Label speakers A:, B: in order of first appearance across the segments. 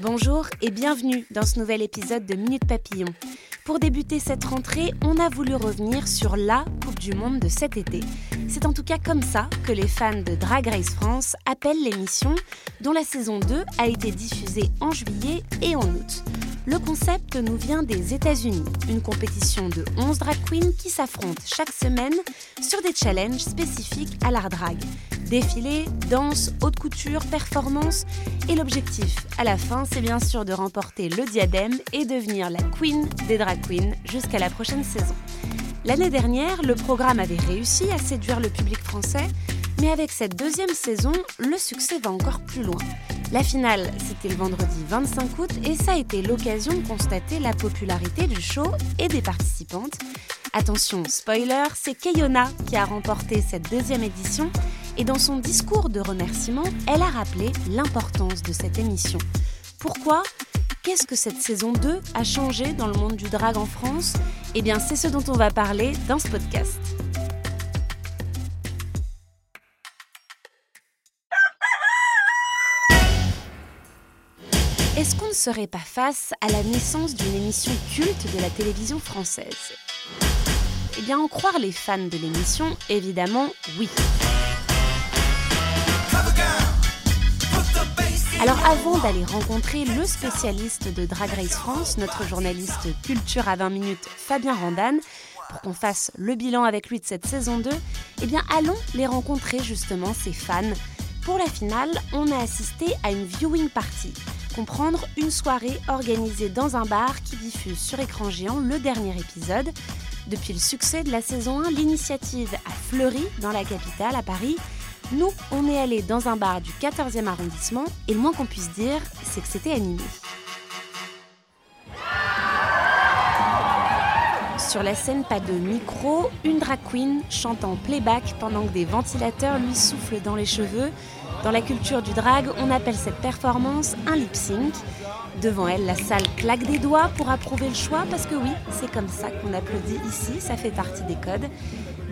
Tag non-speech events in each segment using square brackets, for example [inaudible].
A: Bonjour et bienvenue dans ce nouvel épisode de Minute Papillon. Pour débuter cette rentrée, on a voulu revenir sur la Coupe du Monde de cet été. C'est en tout cas comme ça que les fans de Drag Race France appellent l'émission, dont la saison 2 a été diffusée en juillet et en août. Le concept nous vient des États-Unis, une compétition de 11 drag queens qui s'affrontent chaque semaine sur des challenges spécifiques à l'art drag. Défilé, danse, haute couture, performance. Et l'objectif, à la fin, c'est bien sûr de remporter le diadème et devenir la queen des drag queens jusqu'à la prochaine saison. L'année dernière, le programme avait réussi à séduire le public français, mais avec cette deuxième saison, le succès va encore plus loin. La finale, c'était le vendredi 25 août et ça a été l'occasion de constater la popularité du show et des participantes. Attention, spoiler, c'est Keyona qui a remporté cette deuxième édition et dans son discours de remerciement, elle a rappelé l'importance de cette émission. Pourquoi? Qu'est-ce que cette saison 2 a changé dans le monde du drag en France? Eh bien, c'est ce dont on va parler dans ce podcast. Est-ce qu'on ne serait pas face à la naissance d'une émission culte de la télévision française? Eh bien, en croire les fans de l'émission, évidemment, oui. Alors avant d'aller rencontrer le spécialiste de Drag Race France, notre journaliste culture à 20 minutes, Fabien Randan, pour qu'on fasse le bilan avec lui de cette saison 2, eh bien allons les rencontrer justement, ces fans. Pour la finale, on a assisté à une viewing party, comprendre une soirée organisée dans un bar qui diffuse sur écran géant le dernier épisode. Depuis le succès de la saison 1, l'initiative a fleuri dans la capitale, à Paris, nous, on est allé dans un bar du 14e arrondissement et le moins qu'on puisse dire, c'est que c'était animé. Sur la scène, pas de micro, une drag queen chante playback pendant que des ventilateurs lui soufflent dans les cheveux. Dans la culture du drag, on appelle cette performance un lip sync. Devant elle, la salle claque des doigts pour approuver le choix parce que oui, c'est comme ça qu'on applaudit ici, ça fait partie des codes.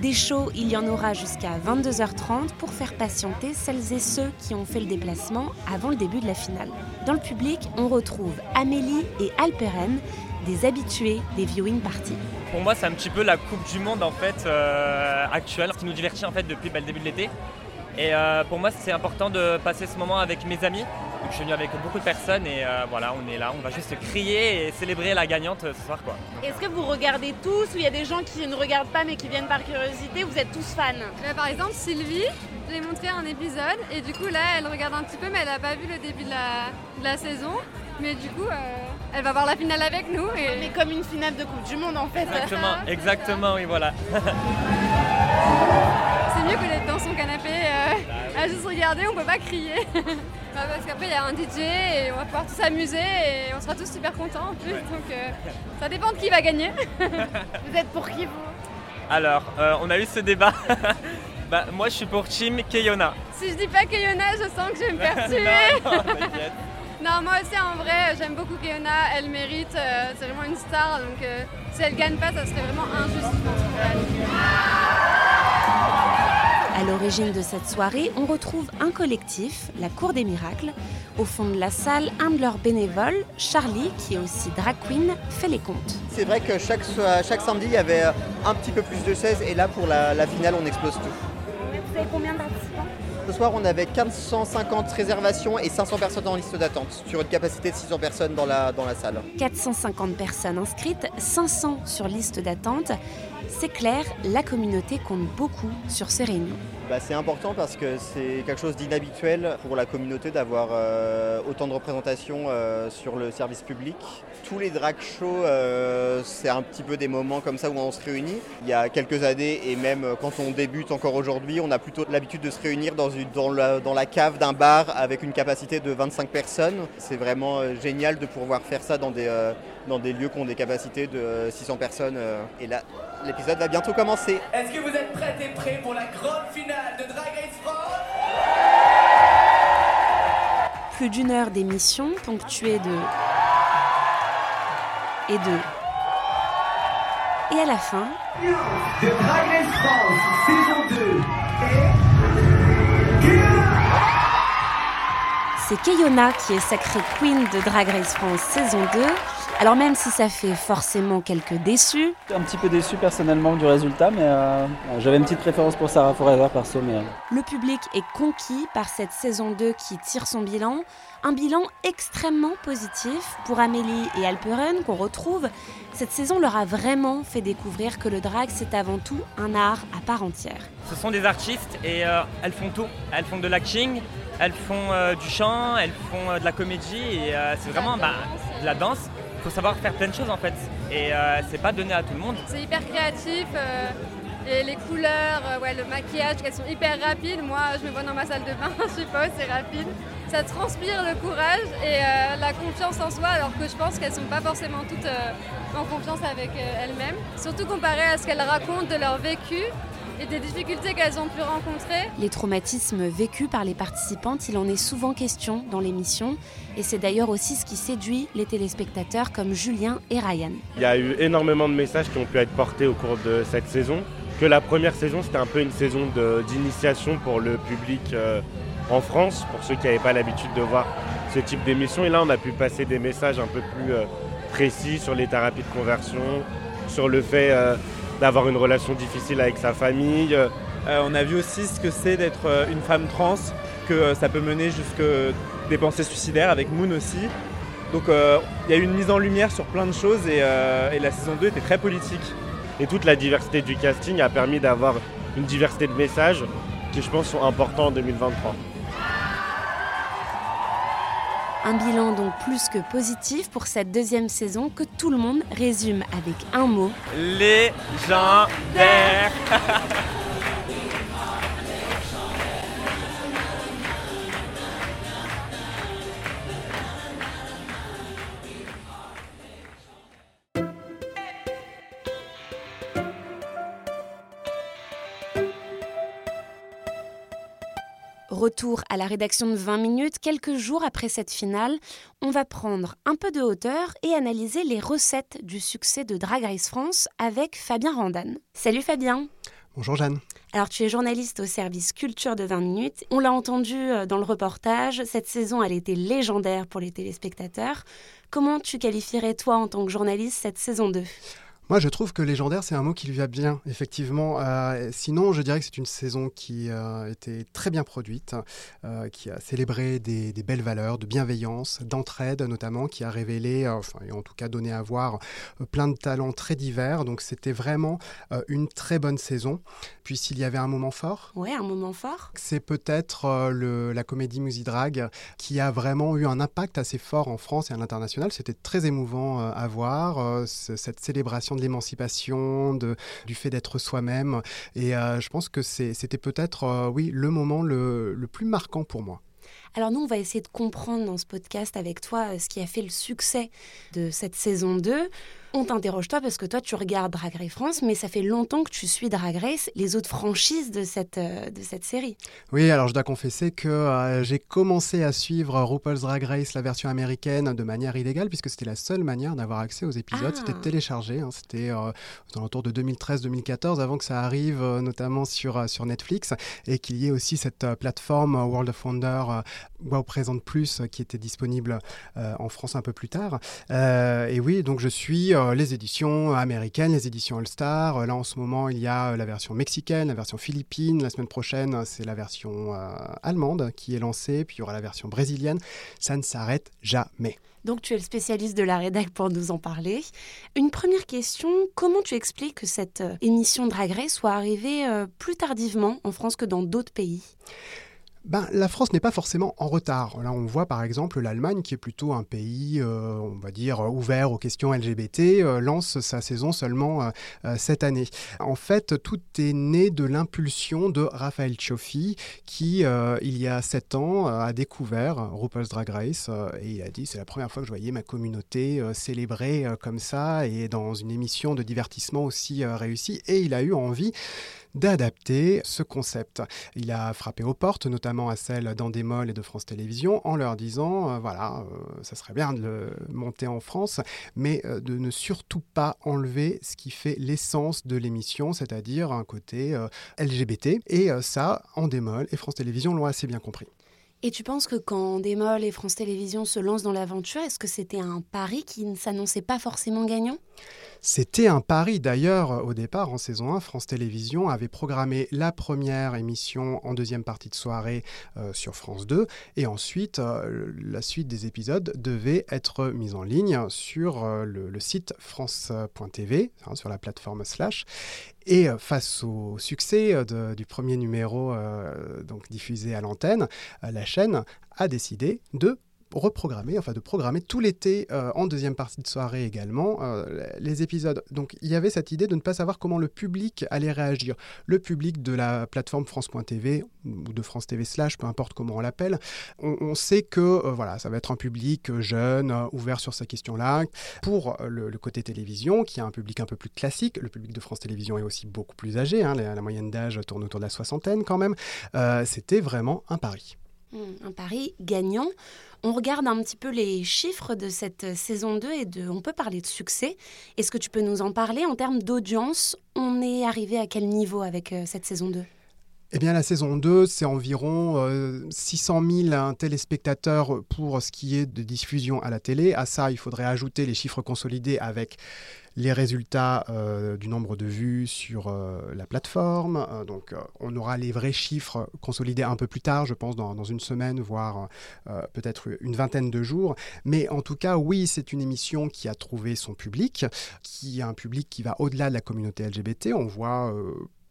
A: Des shows, il y en aura jusqu'à 22h30 pour faire patienter celles et ceux qui ont fait le déplacement avant le début de la finale. Dans le public, on retrouve Amélie et Alperen, des habitués des viewing parties.
B: Pour moi, c'est un petit peu la Coupe du Monde en fait euh, actuelle, qui nous divertit en fait depuis bah, le début de l'été. Et euh, pour moi, c'est important de passer ce moment avec mes amis. Donc, je suis venu avec beaucoup de personnes et euh, voilà, on est là, on va juste crier et célébrer la gagnante euh, ce soir. quoi.
C: Est-ce que vous regardez tous ou il y a des gens qui ne regardent pas mais qui viennent par curiosité? Vous êtes tous fans
D: Bah, par exemple, Sylvie, je lui ai montré un épisode et du coup là, elle regarde un petit peu, mais elle n'a pas vu le début de la, de la saison. Mais du coup, euh, elle va voir la finale avec nous. Et...
C: Mais comme une finale de Coupe du Monde en fait.
B: Exactement, [laughs] exactement, oui, voilà. [laughs]
D: C'est mieux que d'être dans son canapé euh, à juste regarder, on peut pas crier. [laughs] Bah, parce qu'après, il y a un DJ et on va pouvoir tous s'amuser et on sera tous super contents en plus. Donc euh, ça dépend de qui va gagner. [laughs] [laughs]
C: Vous êtes pour qui vous?
B: Alors, euh, on a eu ce débat. bah, moi, je suis pour Team Keyona.
D: si je dis pas Keyona, je sens que je vais me faire tuer.
B: non, non, t'inquiète.
D: Non, moi aussi en vrai, j'aime beaucoup Keona, elle mérite, euh, c'est vraiment une star, donc euh, si elle gagne pas, ça serait vraiment injuste.
A: À l'origine de cette soirée, on retrouve un collectif, la Cour des Miracles. Au fond de la salle, un de leurs bénévoles, Charlie, qui est aussi drag queen, fait les comptes.
E: C'est vrai que chaque, samedi, il y avait un petit peu plus de 16 et là, pour la, la finale, on explose tout.
C: Vous avez combien participants
E: Ce soir, on avait 1550 réservations et 500 personnes en liste d'attente sur une capacité de 600 personnes dans la, dans la salle.
A: 450 personnes inscrites, 500 sur liste d'attente. C'est clair, la communauté compte beaucoup sur ces réunions.
E: bah, C'est important parce que c'est quelque chose d'inhabituel pour la communauté d'avoir euh, autant de représentation euh, sur le service public. Tous les drag shows, euh, c'est un petit peu des moments comme ça où on se réunit. Il y a quelques années et même quand on débute encore aujourd'hui, on a plutôt l'habitude de se réunir dans, une, dans, la, dans la cave d'un bar avec une capacité de 25 personnes. C'est vraiment génial de pouvoir faire ça dans des, dans des lieux qui ont des capacités de 600 personnes. Et là, l'épisode va bientôt commencer.
F: Est-ce que vous êtes prêts et prêts pour la grande finale de Drag Race France?
A: Plus d'une heure d'émission ponctuée de... et de... Et à la fin...
F: De Drag Race France, saison 2
A: C'est Keyona qui est sacrée queen de Drag Race France saison 2 alors même si ça fait forcément quelques déçus.
G: Un petit peu déçu personnellement du résultat, mais euh, j'avais une petite préférence pour Sarah Forever perso. Mais... Euh.
A: Le public est conquis par cette saison 2 qui tire son bilan. Un bilan extrêmement positif pour Amélie et Alperen qu'on retrouve. Cette saison leur a vraiment fait découvrir que le drag c'est avant tout un art à part entière.
B: Ce sont des artistes et euh, elles font tout. Elles font de l'acting, elles font du chant, elles font de la comédie et c'est vraiment bah, de la danse faut savoir faire plein de choses en fait. Et euh, c'est pas donné à tout le monde.
D: C'est hyper créatif. Euh, et les couleurs, euh, ouais, le maquillage, elles sont hyper rapides. Moi, je me vois dans ma salle de bain, [laughs] je suppose, c'est rapide. Ça transpire le courage et la confiance en soi, alors que je pense qu'elles sont pas forcément toutes en confiance avec elles-mêmes. Surtout comparé à ce qu'elles racontent de leur vécu et des difficultés qu'elles ont pu rencontrer.
A: Les traumatismes vécus par les participantes, il en est souvent question dans l'émission. Et c'est d'ailleurs aussi ce qui séduit les téléspectateurs comme Julien et Ryan.
H: Il y a eu énormément de messages qui ont pu être portés au cours de cette saison. Que la première saison, c'était un peu une saison d'initiation pour le public euh, en France, pour ceux qui n'avaient pas l'habitude de voir ce type d'émission. Et là, on a pu passer des messages un peu plus euh, précis sur les thérapies de conversion, sur le fait euh, d'avoir une relation difficile avec sa famille. Euh,
I: on a vu aussi ce que c'est d'être euh, une femme trans, que euh, ça peut mener jusqu'à des pensées suicidaires avec Moon aussi. Donc il y a eu une mise en lumière sur plein de choses et, et, la saison 2 était très politique.
H: Et toute la diversité du casting a permis d'avoir une diversité de messages qui je pense sont importants en 2023.
A: Un bilan donc plus que positif pour cette deuxième saison que tout le monde résume avec un mot.
B: Légendaire [laughs]
A: Retour à la rédaction de 20 minutes, quelques jours après cette finale, on va prendre un peu de hauteur et analyser les recettes du succès de Drag Race France avec Fabien Randan. Salut Fabien
J: Bonjour Jeanne.
A: Alors tu es journaliste au service culture de 20 minutes. On l'a entendu euh, dans le reportage, cette saison elle était légendaire pour les téléspectateurs. Comment tu qualifierais toi en tant que journaliste cette saison 2
J: moi, je trouve que légendaire, c'est un mot qui lui va bien, effectivement. Euh, sinon, je dirais que c'est une saison qui a été très bien produite, euh, qui a célébré des, belles valeurs de bienveillance, d'entraide notamment, qui a révélé, euh, enfin, et en tout cas donné à voir plein de talents très divers. Donc, c'était vraiment une très bonne saison. Puis, s'il y avait un moment fort?
A: Ouais, un moment fort.
J: C'est peut-être la comédie Musidrag qui a vraiment eu un impact assez fort en France et à l'international. C'était très émouvant à voir, cette célébration de l'émancipation, du fait d'être soi-même. Et euh, je pense que c'était peut-être, euh, oui, le moment le, le plus marquant pour moi.
A: Alors nous, on va essayer de comprendre dans ce podcast avec toi euh, ce qui a fait le succès de cette saison 2 on t'interroge toi parce que toi tu regardes Drag Race France, mais ça fait longtemps que tu suis Drag Race, les autres franchises de cette, euh, de cette série.
J: Oui, alors je dois confesser que euh, j'ai commencé à suivre RuPaul's Drag Race, la version américaine, de manière illégale, puisque c'était la seule manière d'avoir accès aux épisodes. C'était ah. téléchargé, hein. c'était euh, dans de 2013-2014, avant que ça arrive notamment sur, sur Netflix, et qu'il y ait aussi cette plateforme World of Wonder, Wow Présente Plus, qui était disponible en France un peu plus tard. et oui, donc je suis euh, les éditions américaines, les éditions All-Star. Euh, là, en ce moment, il y a la version mexicaine, la version philippine. La semaine prochaine, c'est la version allemande qui est lancée. Puis il y aura la version brésilienne. Ça ne s'arrête jamais.
A: Donc tu es le spécialiste de la rédac pour nous en parler. Une première question, comment tu expliques que cette émission Drag Race soit arrivée plus tardivement en France que dans d'autres pays?
J: Ben, la France n'est pas forcément en retard. Là, on voit par exemple l'Allemagne, qui est plutôt un pays, euh, on va dire, ouvert aux questions LGBT, euh, lance sa saison seulement euh, cette année. En fait, tout est né de l'impulsion de Raphaël Cioffi, qui, il y a sept ans, a découvert RuPaul's Drag Race et il a dit c'est la première fois que je voyais ma communauté célébrée comme ça et dans une émission de divertissement aussi réussie. Et il a eu envie d'adapter ce concept. Il a frappé aux portes, notamment à celles d'Andemol et de France Télévisions, en leur disant, euh, voilà, euh, ça serait bien de le monter en France, mais euh, de ne surtout pas enlever ce qui fait l'essence de l'émission, c'est-à-dire un côté LGBT. Et ça, Andemol et France Télévisions l'ont assez bien compris.
A: Et tu penses que quand Démol et France Télévisions se lancent dans l'aventure, est-ce que c'était un pari qui ne s'annonçait pas forcément gagnant?
J: C'était un pari. D'ailleurs, au départ, en saison 1, France Télévisions avait programmé la première émission en deuxième partie de soirée euh, sur France 2. Et ensuite, euh, la suite des épisodes devait être mise en ligne sur euh, le, site france.tv, hein, sur la plateforme Slash. Et face au succès du premier numéro donc diffusé à l'antenne, la chaîne a décidé de reprogrammer, enfin de programmer tout l'été euh, en deuxième partie de soirée également euh, les épisodes. Donc il y avait cette idée de ne pas savoir comment le public allait réagir. Le public de la plateforme France.tv ou de France TV slash, peu importe comment on l'appelle, on, sait que euh, voilà, ça va être un public jeune, ouvert sur ces questions-là. Pour le, côté télévision, qui a un public un peu plus classique, le public de France Télévisions est aussi beaucoup plus âgé, hein, la, moyenne d'âge tourne autour de la soixantaine quand même, c'était vraiment un pari.
A: Hmm, un pari gagnant. On regarde un petit peu les chiffres de cette saison 2 et on peut parler de succès. Est-ce que tu peux nous en parler en termes d'audience? On est arrivé à quel niveau avec euh, cette saison 2
J: eh bien, la saison 2, c'est environ 600 euh, 000 téléspectateurs pour ce qui est de diffusion à la télé. À ça, il faudrait ajouter les chiffres consolidés avec les résultats euh, du nombre de vues sur euh, la plateforme. Euh, donc on aura les vrais chiffres consolidés un peu plus tard, je pense dans, une semaine, voire peut-être une vingtaine de jours. Mais en tout cas, oui, c'est une émission qui a trouvé son public, qui a un public qui va au-delà de la communauté LGBT. On voit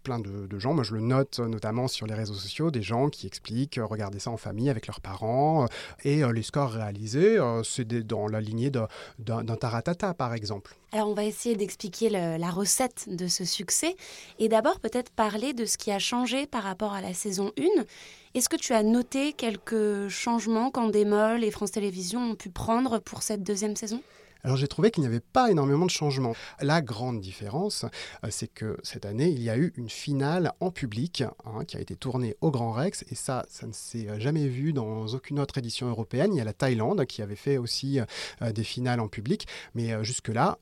J: plein de, gens. Moi, je le note notamment sur les réseaux sociaux, des gens qui expliquent euh, regarder ça en famille avec leurs parents. Euh, et euh, les scores réalisés, c'est dans la lignée d'un taratata, par exemple.
A: Alors, on va essayer d'expliquer la recette de ce succès. Et d'abord, peut-être parler de ce qui a changé par rapport à la saison 1. Est-ce que tu as noté quelques changements qu'Andemol et France Télévisions ont pu prendre pour cette deuxième saison?
J: Alors j'ai trouvé qu'il n'y avait pas énormément de changements. La grande différence, euh, c'est que cette année, il y a eu une finale en public hein, qui a été tournée au Grand Rex, et ça, ça ne s'est euh, jamais vu dans aucune autre édition européenne. Il y a la Thaïlande qui avait fait aussi euh, des finales en public, mais jusque-là,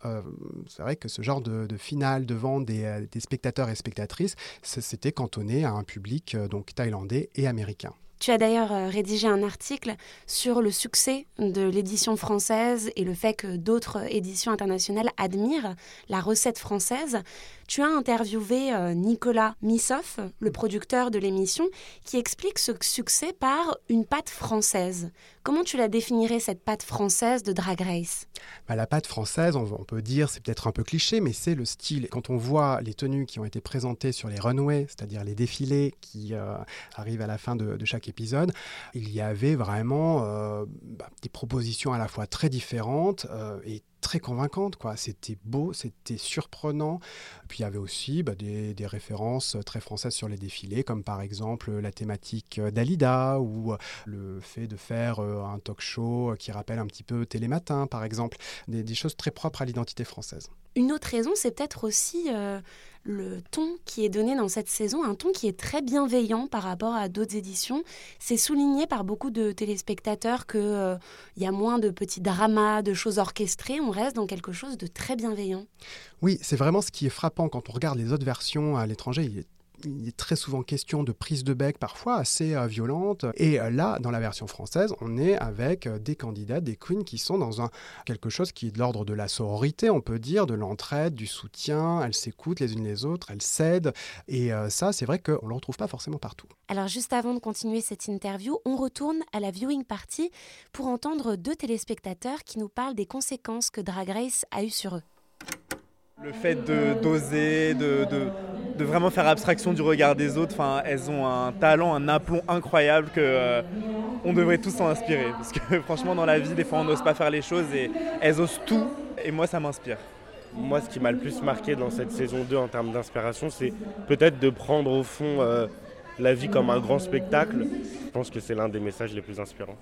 J: c'est vrai que ce genre de, finale devant des, des, spectateurs et spectatrices, c'était cantonné à un public donc thaïlandais et américain.
A: Tu as d'ailleurs euh, rédigé un article sur le succès de l'édition française et le fait que d'autres éditions internationales admirent la recette française. Tu as interviewé euh, Nicolas Missoff, le producteur de l'émission, qui explique ce succès par une pâte française. Comment tu la définirais, cette pâte française de Drag Race?
J: Bah, La pâte française, on, peut dire, c'est peut-être un peu cliché, mais c'est le style. Quand on voit les tenues qui ont été présentées sur les runways, c'est-à-dire les défilés qui euh, arrivent à la fin de, chaque épisode, il y avait vraiment euh, bah, des propositions à la fois très différentes et très convaincante. Quoi. C'était beau, c'était surprenant. Puis il y avait aussi bah, des, références très françaises sur les défilés, comme par exemple la thématique d'Alida ou le fait de faire euh, un talk show qui rappelle un petit peu Télématin, par exemple. des choses très propres à l'identité française.
A: Une autre raison, c'est peut-être aussi euh, le ton qui est donné dans cette saison, un ton qui est très bienveillant par rapport à d'autres éditions. C'est souligné par beaucoup de téléspectateurs qu'il euh, y a moins de petits dramas, de choses orchestrées. On reste dans quelque chose de très bienveillant.
J: Oui, c'est vraiment ce qui est frappant quand on regarde les autres versions à l'étranger très souvent question de prise de bec parfois assez euh, violente. Et euh, là, dans la version française, on est avec euh, des candidats, des queens qui sont dans un, quelque chose qui est de l'ordre de la sororité, on peut dire, de l'entraide, du soutien. Elles s'écoutent les unes les autres, elles s'aident. Et ça, c'est vrai qu'on ne le retrouve pas forcément partout.
A: Alors juste avant de continuer cette interview, on retourne à la viewing party pour entendre deux téléspectateurs qui nous parlent des conséquences que Drag Race a eues sur eux.
I: Le fait de d'oser, de, de, vraiment faire abstraction du regard des autres, elles ont un talent, un aplomb incroyable que euh, on devrait tous s'en inspirer. Parce que [laughs] franchement, dans la vie, des fois, on n'ose pas faire les choses et elles osent tout. Et moi, ça m'inspire.
H: Moi, ce qui m'a le plus marqué dans cette saison 2 en termes d'inspiration, c'est peut-être de prendre au fond euh, la vie comme un grand spectacle. Je pense que c'est l'un des messages les plus inspirants.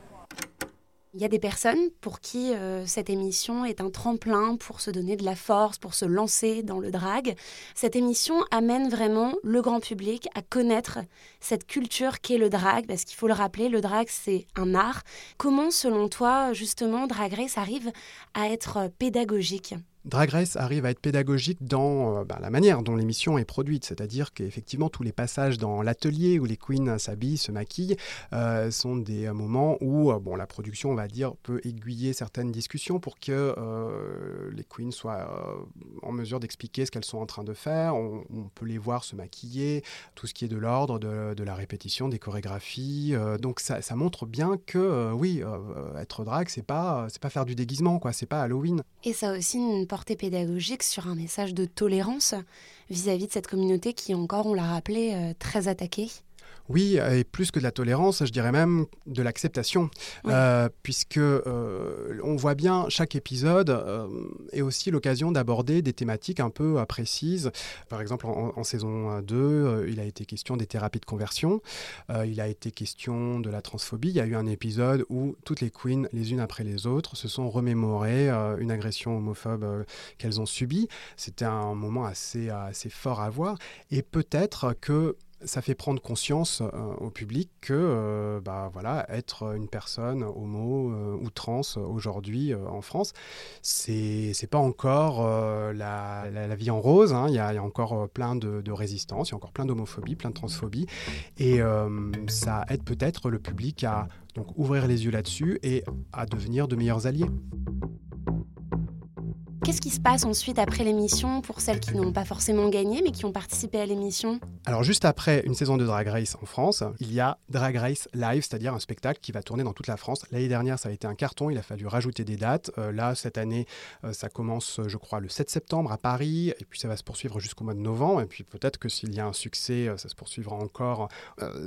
A: Il y a des personnes pour qui euh, cette émission est un tremplin pour se donner de la force, pour se lancer dans le drag. Cette émission amène vraiment le grand public à connaître cette culture qu'est le drag, parce qu'il faut le rappeler, le drag c'est un art. Comment selon toi justement Drag Race arrive à être pédagogique?
J: Drag Race arrive à être pédagogique dans euh, bah, la manière dont l'émission est produite, c'est-à-dire qu'effectivement tous les passages dans l'atelier où les queens s'habillent, se maquillent, euh, sont des moments où euh, bon, la production, on va dire, peut aiguiller certaines discussions pour que les queens soient en mesure d'expliquer ce qu'elles sont en train de faire. On, peut les voir se maquiller, tout ce qui est de l'ordre de, la répétition, des chorégraphies. donc ça, ça, montre bien que oui, être drag, c'est pas, c'est pas faire du déguisement, quoi. C'est pas Halloween.
A: Et ça aussi une pédagogique sur un message de tolérance vis-à-vis de cette communauté qui encore, on l'a rappelé, euh, très attaquée
J: oui, et plus que de la tolérance, je dirais même de l'acceptation, euh, puisque euh, on voit bien chaque épisode euh, est aussi l'occasion d'aborder des thématiques un peu précises. Par exemple, en, saison 2, il a été question des thérapies de conversion, il a été question de la transphobie. Il y a eu un épisode où toutes les queens, les unes après les autres, se sont remémorées une agression homophobe qu'elles ont subie. C'était un moment assez, assez fort à voir, et peut-être que ça fait prendre conscience euh, au public que euh, bah, voilà, être une personne homo euh, ou trans aujourd'hui en France, c'est n'est pas encore la, la, vie en rose. Hein. Il y, a encore plein de, de résistance, il y a encore plein d'homophobie, plein de transphobie. Et ça aide peut-être le public à donc, ouvrir les yeux là-dessus et à devenir de meilleurs alliés.
A: Qu'est-ce qui se passe ensuite après l'émission pour celles qui n'ont pas forcément gagné mais qui ont participé à l'émission?
J: Alors juste après une saison de Drag Race en France, il y a Drag Race Live, c'est-à-dire un spectacle qui va tourner dans toute la France. L'année dernière, ça a été un carton, il a fallu rajouter des dates. Euh, là, cette année, euh, ça commence, je crois, le 7 septembre à Paris, et puis ça va se poursuivre jusqu'au mois de novembre, et puis peut-être que s'il y a un succès, euh, ça se poursuivra encore.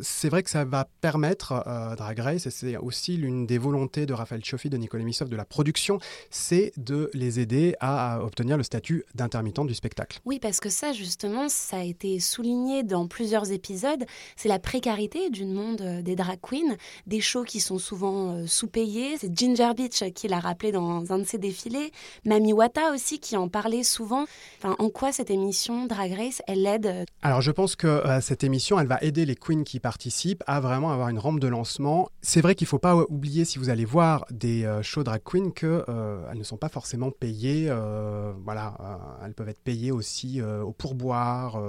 J: c'est vrai que ça va permettre Drag Race, et c'est aussi l'une des volontés de Raphaël Chioffi, de Nicolas Missov, de la production, c'est de les aider à à obtenir le statut d'intermittent du spectacle.
A: Oui, parce que ça, justement, ça a été souligné dans plusieurs épisodes. C'est la précarité du monde euh, des drag queens, des shows qui sont souvent euh, sous-payés. C'est Ginger Beach qui l'a rappelé dans un de ses défilés. Mami Wata aussi qui en parlait souvent. Enfin, en quoi cette émission Drag Race, elle aide euh,
J: Alors, je pense que cette émission, elle va aider les queens qui participent à vraiment avoir une rampe de lancement. C'est vrai qu'il ne faut pas oublier, si vous allez voir des shows drag queens, qu'elles ne sont pas forcément payées euh, voilà, euh, elles peuvent être payées aussi euh, au pourboire,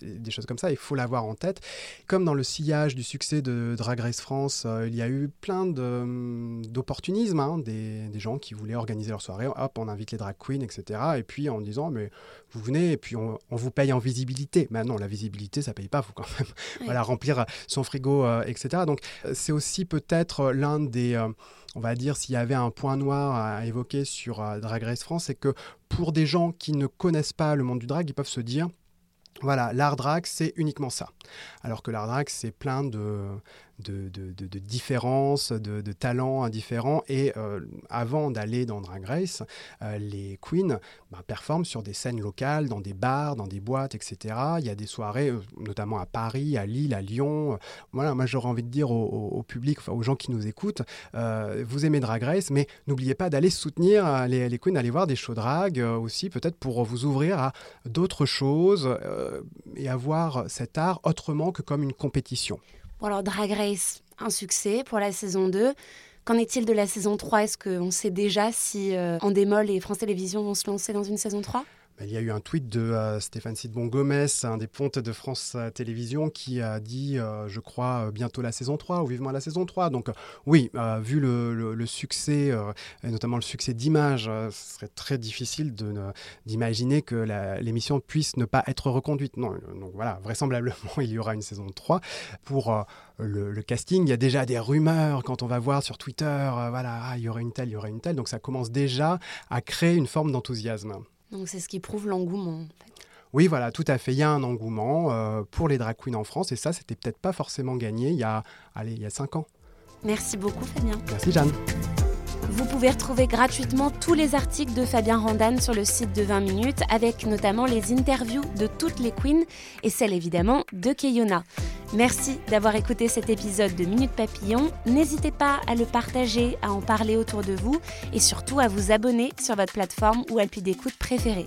J: des, choses comme ça. Il faut l'avoir en tête. Comme dans le sillage du succès de Drag Race France, il y a eu plein d'opportunisme, hein, des, des, gens qui voulaient organiser leur soirée. Hop, on invite les drag queens, etc. Et puis en disant, mais vous venez et puis on, vous paye en visibilité. Mais non, la visibilité, ça paye pas, vous quand même. Voilà, remplir son frigo, etc. Donc c'est aussi peut-être l'un des on va dire, s'il y avait un point noir à évoquer sur euh, Drag Race France, c'est que pour des gens qui ne connaissent pas le monde du drag, ils peuvent se dire, voilà, l'art drag, c'est uniquement ça. Alors que l'art drag, c'est plein de, de, de, différences, de, talents différents. Et euh, avant d'aller dans Drag Race, euh, les queens bah, performent sur des scènes locales, dans des bars, dans des boîtes, etc. Il y a des soirées, euh, notamment à Paris, à Lille, à Lyon. Voilà, moi j'aurais envie de dire au, public, aux gens qui nous écoutent, vous aimez Drag Race, mais n'oubliez pas d'aller soutenir les, les, queens, aller voir des shows drag aussi, peut-être pour vous ouvrir à d'autres choses et avoir cet art autrement que comme une compétition.
A: Alors Drag Race, un succès pour la saison 2. Qu'en est-il de la saison 3 Est-ce qu'on sait déjà si euh, Endemol et France Télévisions vont se lancer dans une saison 3
J: il y a eu un tweet de euh, Stéphane Sidbon Gomez, un des pontes de France euh, Télévisions, qui a dit, euh, je crois, bientôt la saison 3 ou vivement la saison 3. Donc oui, vu le, succès, et notamment le succès d'image, ce serait très difficile d'imaginer que l'émission puisse ne pas être reconduite. Donc voilà, vraisemblablement, [laughs] il y aura une saison 3. Pour le, casting, il y a déjà des rumeurs quand on va voir sur Twitter, voilà, ah, il y aurait une telle, il y aurait une telle. Donc ça commence déjà à créer une forme d'enthousiasme.
A: Donc c'est ce qui prouve l'engouement.
J: Oui, voilà, tout à fait. Il y a un engouement euh, pour les drag queens en France et ça, c'était peut-être pas forcément gagné il y a, allez, il y a cinq ans.
A: Merci beaucoup, Fabien.
J: Merci, Jeanne.
A: Vous pouvez retrouver gratuitement tous les articles de Fabien Randan sur le site de 20 minutes, avec notamment les interviews de toutes les queens et celle évidemment de Keyona. Merci d'avoir écouté cet épisode de Minute Papillon. N'hésitez pas à le partager, à en parler autour de vous et surtout à vous abonner sur votre plateforme ou appui d'écoute préférée.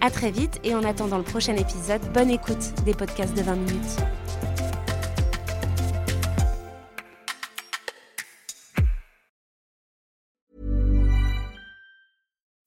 A: A très vite et en attendant le prochain épisode, bonne écoute des podcasts de 20 minutes.